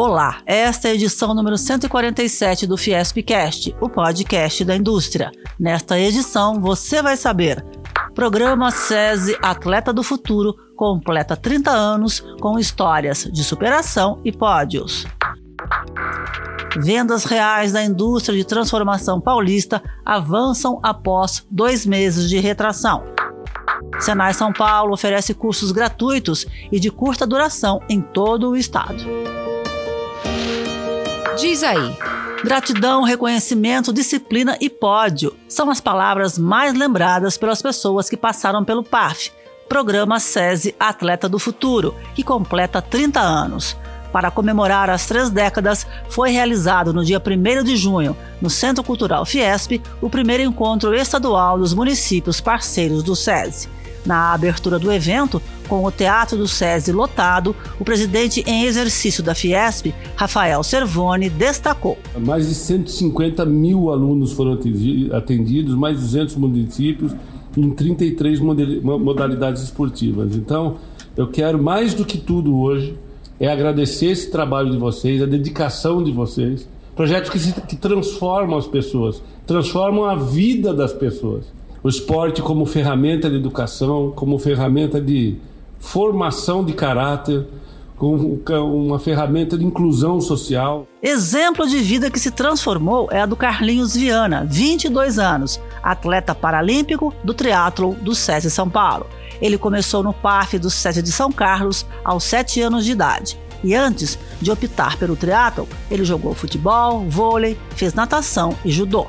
Olá, esta é a edição número 147 do Fiespcast, o podcast da indústria. Nesta edição, você vai saber: Programa SESI Atleta do Futuro completa 30 anos com histórias de superação e pódios. Vendas reais da indústria de transformação paulista avançam após dois meses de retração. Senai São Paulo oferece cursos gratuitos e de curta duração em todo o estado. Diz aí. Gratidão, reconhecimento, disciplina e pódio são as palavras mais lembradas pelas pessoas que passaram pelo PAF, Programa SESI Atleta do Futuro, que completa 30 anos. Para comemorar as três décadas, foi realizado no dia 1 de junho, no Centro Cultural Fiesp, o primeiro encontro estadual dos municípios parceiros do SESI. Na abertura do evento, com o Teatro do SESI lotado, o presidente em exercício da Fiesp, Rafael Servoni, destacou. Mais de 150 mil alunos foram atendidos, mais de 200 municípios, em 33 modalidades esportivas. Então, eu quero mais do que tudo hoje é agradecer esse trabalho de vocês, a dedicação de vocês, projetos que, se, que transformam as pessoas, transformam a vida das pessoas o esporte como ferramenta de educação, como ferramenta de formação de caráter, como uma ferramenta de inclusão social. Exemplo de vida que se transformou é a do Carlinhos Viana, 22 anos, atleta paralímpico do triatlo do SESI São Paulo. Ele começou no PAF do SESI de São Carlos aos 7 anos de idade. E antes de optar pelo triatlo, ele jogou futebol, vôlei, fez natação e judô.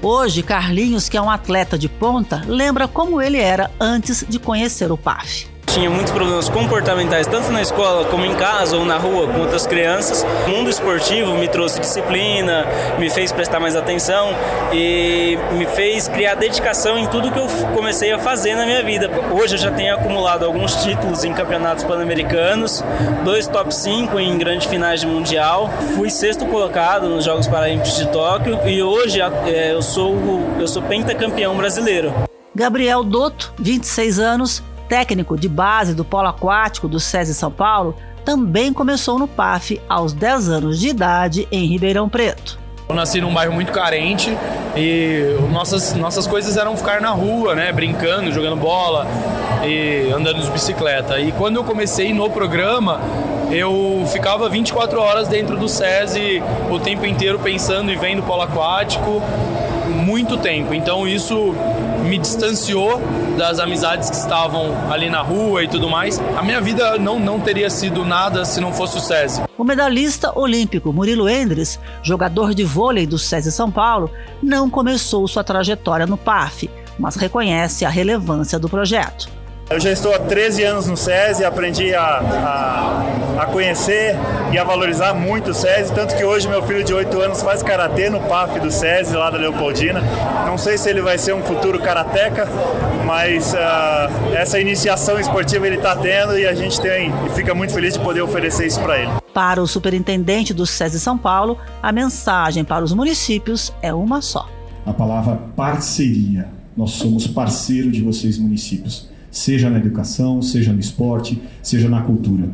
Hoje, Carlinhos, que é um atleta de ponta, lembra como ele era antes de conhecer o PAF. Tinha muitos problemas comportamentais, tanto na escola como em casa ou na rua com outras crianças. O mundo esportivo me trouxe disciplina, me fez prestar mais atenção e me fez criar dedicação em tudo que eu comecei a fazer na minha vida. Hoje eu já tenho acumulado alguns títulos em campeonatos pan-americanos, dois top 5 em grandes finais de mundial. Fui sexto colocado nos Jogos Paralímpicos de Tóquio e hoje é, eu sou eu sou pentacampeão brasileiro. Gabriel Dotto, 26 anos, técnico de base do polo aquático do SESI São Paulo, também começou no PAF aos 10 anos de idade em Ribeirão Preto. Eu nasci num bairro muito carente e nossas, nossas coisas eram ficar na rua, né, brincando, jogando bola e andando de bicicleta. E quando eu comecei no programa, eu ficava 24 horas dentro do SESI o tempo inteiro pensando e vendo polo aquático, muito tempo. Então isso me distanciou das amizades que estavam ali na rua e tudo mais. A minha vida não, não teria sido nada se não fosse o SESI. O medalhista olímpico Murilo Endres, jogador de vôlei do SESI São Paulo, não começou sua trajetória no PAF, mas reconhece a relevância do projeto. Eu já estou há 13 anos no SESI, aprendi a, a, a, conhecer e a valorizar muito o SESI, tanto que hoje meu filho de 8 anos faz karatê no PAF do SESI, lá da Leopoldina. Não sei se ele vai ser um futuro karateca, mas uh, essa iniciação esportiva ele está tendo e a gente tem e fica muito feliz de poder oferecer isso para ele. Para o superintendente do SESI São Paulo, a mensagem para os municípios é uma só. A palavra parceria. Nós somos parceiro de vocês, municípios seja na educação, seja no esporte, seja na cultura.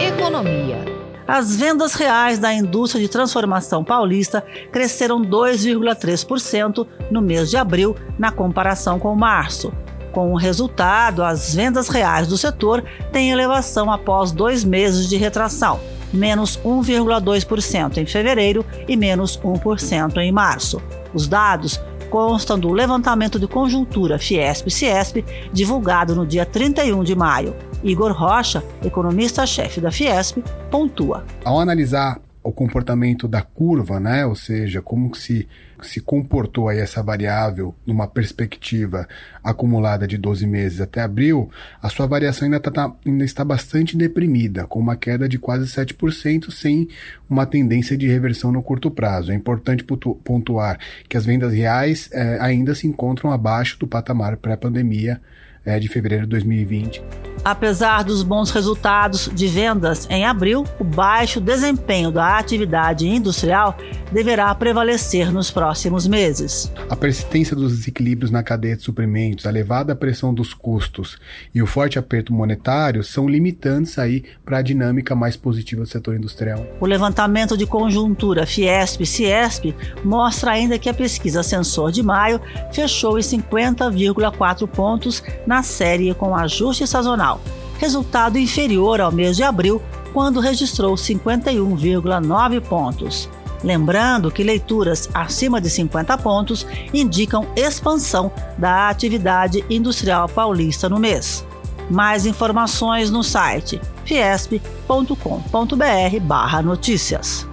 Economia. As vendas reais da indústria de transformação paulista cresceram 2,3% no mês de abril, na comparação com março. Com o resultado, as vendas reais do setor têm elevação após dois meses de retração, menos 1,2% em fevereiro e menos 1% em março. Os dados constam do levantamento de conjuntura Fiesp-Ciesp, divulgado no dia 31 de maio. Igor Rocha, economista-chefe da Fiesp, pontua. Ao analisar o comportamento da curva, né? Ou seja, como se, se comportou aí essa variável numa perspectiva acumulada de 12 meses até abril, a sua variação ainda, tá, tá, ainda está bastante deprimida, com uma queda de quase 7%, sem uma tendência de reversão no curto prazo. É importante pontuar que as vendas reais eh, ainda se encontram abaixo do patamar pré-pandemia é, de fevereiro de 2020. Apesar dos bons resultados de vendas em abril, o baixo desempenho da atividade industrial deverá prevalecer nos próximos meses. A persistência dos desequilíbrios na cadeia de suprimentos, a elevada pressão dos custos e o forte aperto monetário são limitantes aí para a dinâmica mais positiva do setor industrial. O levantamento de conjuntura Fiesp-Ciesp mostra ainda que a pesquisa Sensor de maio fechou em 50,4 pontos na série com ajuste sazonal resultado inferior ao mês de abril, quando registrou 51,9 pontos. Lembrando que leituras acima de 50 pontos indicam expansão da atividade industrial paulista no mês. Mais informações no site fiesp.com.br/notícias.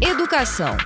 Educação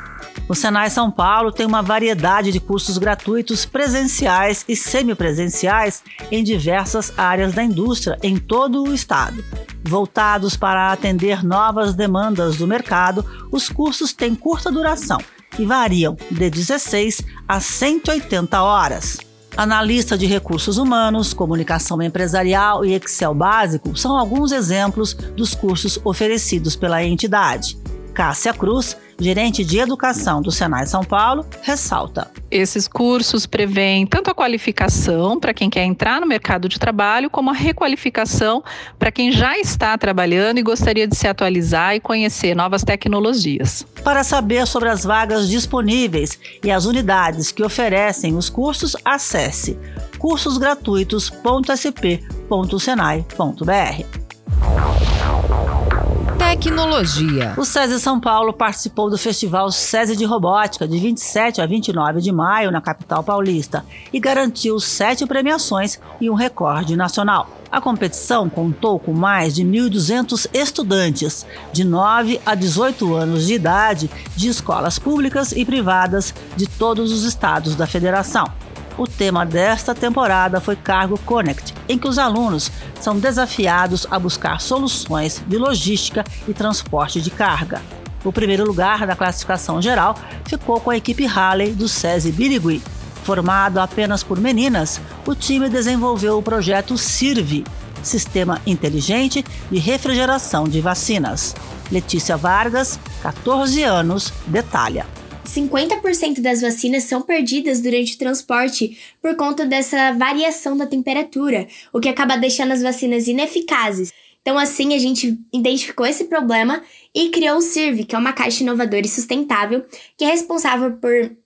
o Senai São Paulo tem uma variedade de cursos gratuitos presenciais e semipresenciais em diversas áreas da indústria em todo o estado. Voltados para atender novas demandas do mercado, os cursos têm curta duração e variam de 16 a 180 horas. Analista de recursos humanos, comunicação empresarial e Excel básico são alguns exemplos dos cursos oferecidos pela entidade. Cássia Cruz, gerente de educação do Senai São Paulo, ressalta. Esses cursos prevêem tanto a qualificação para quem quer entrar no mercado de trabalho, como a requalificação para quem já está trabalhando e gostaria de se atualizar e conhecer novas tecnologias. Para saber sobre as vagas disponíveis e as unidades que oferecem os cursos, acesse cursosgratuitos.sp.senai.br. Tecnologia. O SESI São Paulo participou do Festival SESI de Robótica de 27 a 29 de maio na capital paulista e garantiu sete premiações e um recorde nacional. A competição contou com mais de 1.200 estudantes de 9 a 18 anos de idade de escolas públicas e privadas de todos os estados da federação. O tema desta temporada foi Cargo Connect, em que os alunos são desafiados a buscar soluções de logística e transporte de carga. O primeiro lugar da classificação geral ficou com a equipe Halley do SESI Birigui. Formado apenas por meninas, o time desenvolveu o projeto SIRVE, Sistema Inteligente de Refrigeração de Vacinas. Letícia Vargas, 14 anos, detalha. 50% das vacinas são perdidas durante o transporte por conta dessa variação da temperatura, o que acaba deixando as vacinas ineficazes. Então, assim, a gente identificou esse problema e criou o CIRV, que é uma caixa inovadora e sustentável, que é responsável por estar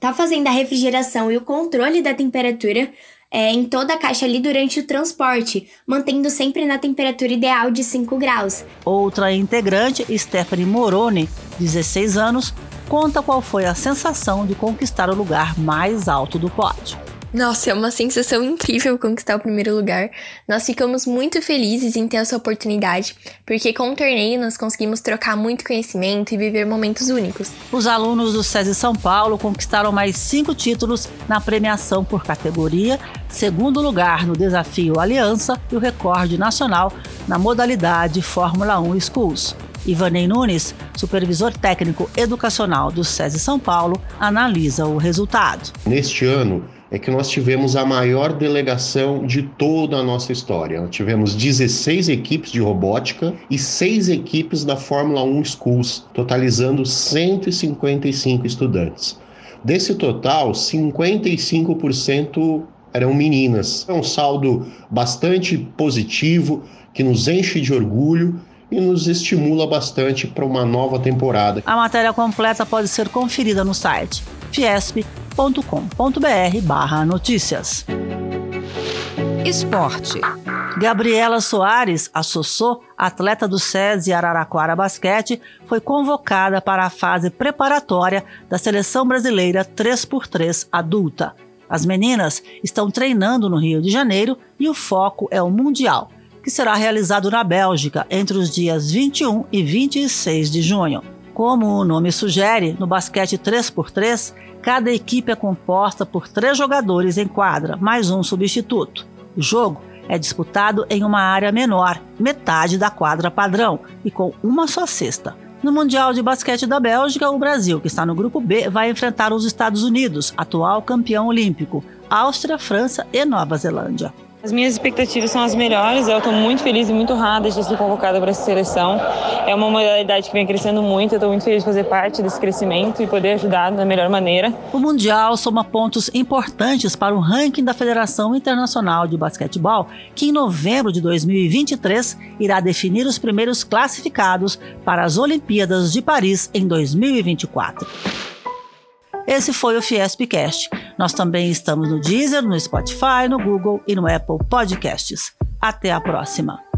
tá fazendo a refrigeração e o controle da temperatura é, em toda a caixa ali durante o transporte, mantendo sempre na temperatura ideal de 5 graus. Outra integrante, Stephanie Moroni, 16 anos, conta qual foi a sensação de conquistar o lugar mais alto do pódio. Nossa, é uma sensação incrível conquistar o primeiro lugar. Nós ficamos muito felizes em ter essa oportunidade, porque com o torneio nós conseguimos trocar muito conhecimento e viver momentos únicos. Os alunos do SESI São Paulo conquistaram mais cinco títulos na premiação por categoria, segundo lugar no desafio Aliança e o recorde nacional na modalidade Fórmula 1 Schools. Ivanei Nunes, supervisor técnico educacional do SESI São Paulo, analisa o resultado. Neste ano, é que nós tivemos a maior delegação de toda a nossa história. Nós tivemos 16 equipes de robótica e 6 equipes da Fórmula 1 Schools, totalizando 155 estudantes. Desse total, 55% eram meninas. É um saldo bastante positivo que nos enche de orgulho e nos estimula bastante para uma nova temporada. A matéria completa pode ser conferida no site fiesp.com.br notícias. Esporte. Gabriela Soares, a Sossô, atleta do SESI Araraquara Basquete, foi convocada para a fase preparatória da seleção brasileira 3x3 adulta. As meninas estão treinando no Rio de Janeiro e o foco é o Mundial, que será realizado na Bélgica entre os dias 21 e 26 de junho. Como o nome sugere, no basquete 3x3, cada equipe é composta por três jogadores em quadra, mais um substituto. O jogo é disputado em uma área menor, metade da quadra padrão, e com uma só cesta. No Mundial de Basquete da Bélgica, o Brasil, que está no grupo B, vai enfrentar os Estados Unidos, atual campeão olímpico, Áustria, França e Nova Zelândia. As minhas expectativas são as melhores, eu estou muito feliz e muito honrada de ser convocada para essa seleção. É uma modalidade que vem crescendo muito, eu estou muito feliz de fazer parte desse crescimento e poder ajudar da melhor maneira. O Mundial soma pontos importantes para o ranking da Federação Internacional de Basquetebol, que em novembro de 2023 irá definir os primeiros classificados para as Olimpíadas de Paris em 2024. Esse foi o Fiespcast. Nós também estamos no Deezer, no Spotify, no Google e no Apple Podcasts. Até a próxima!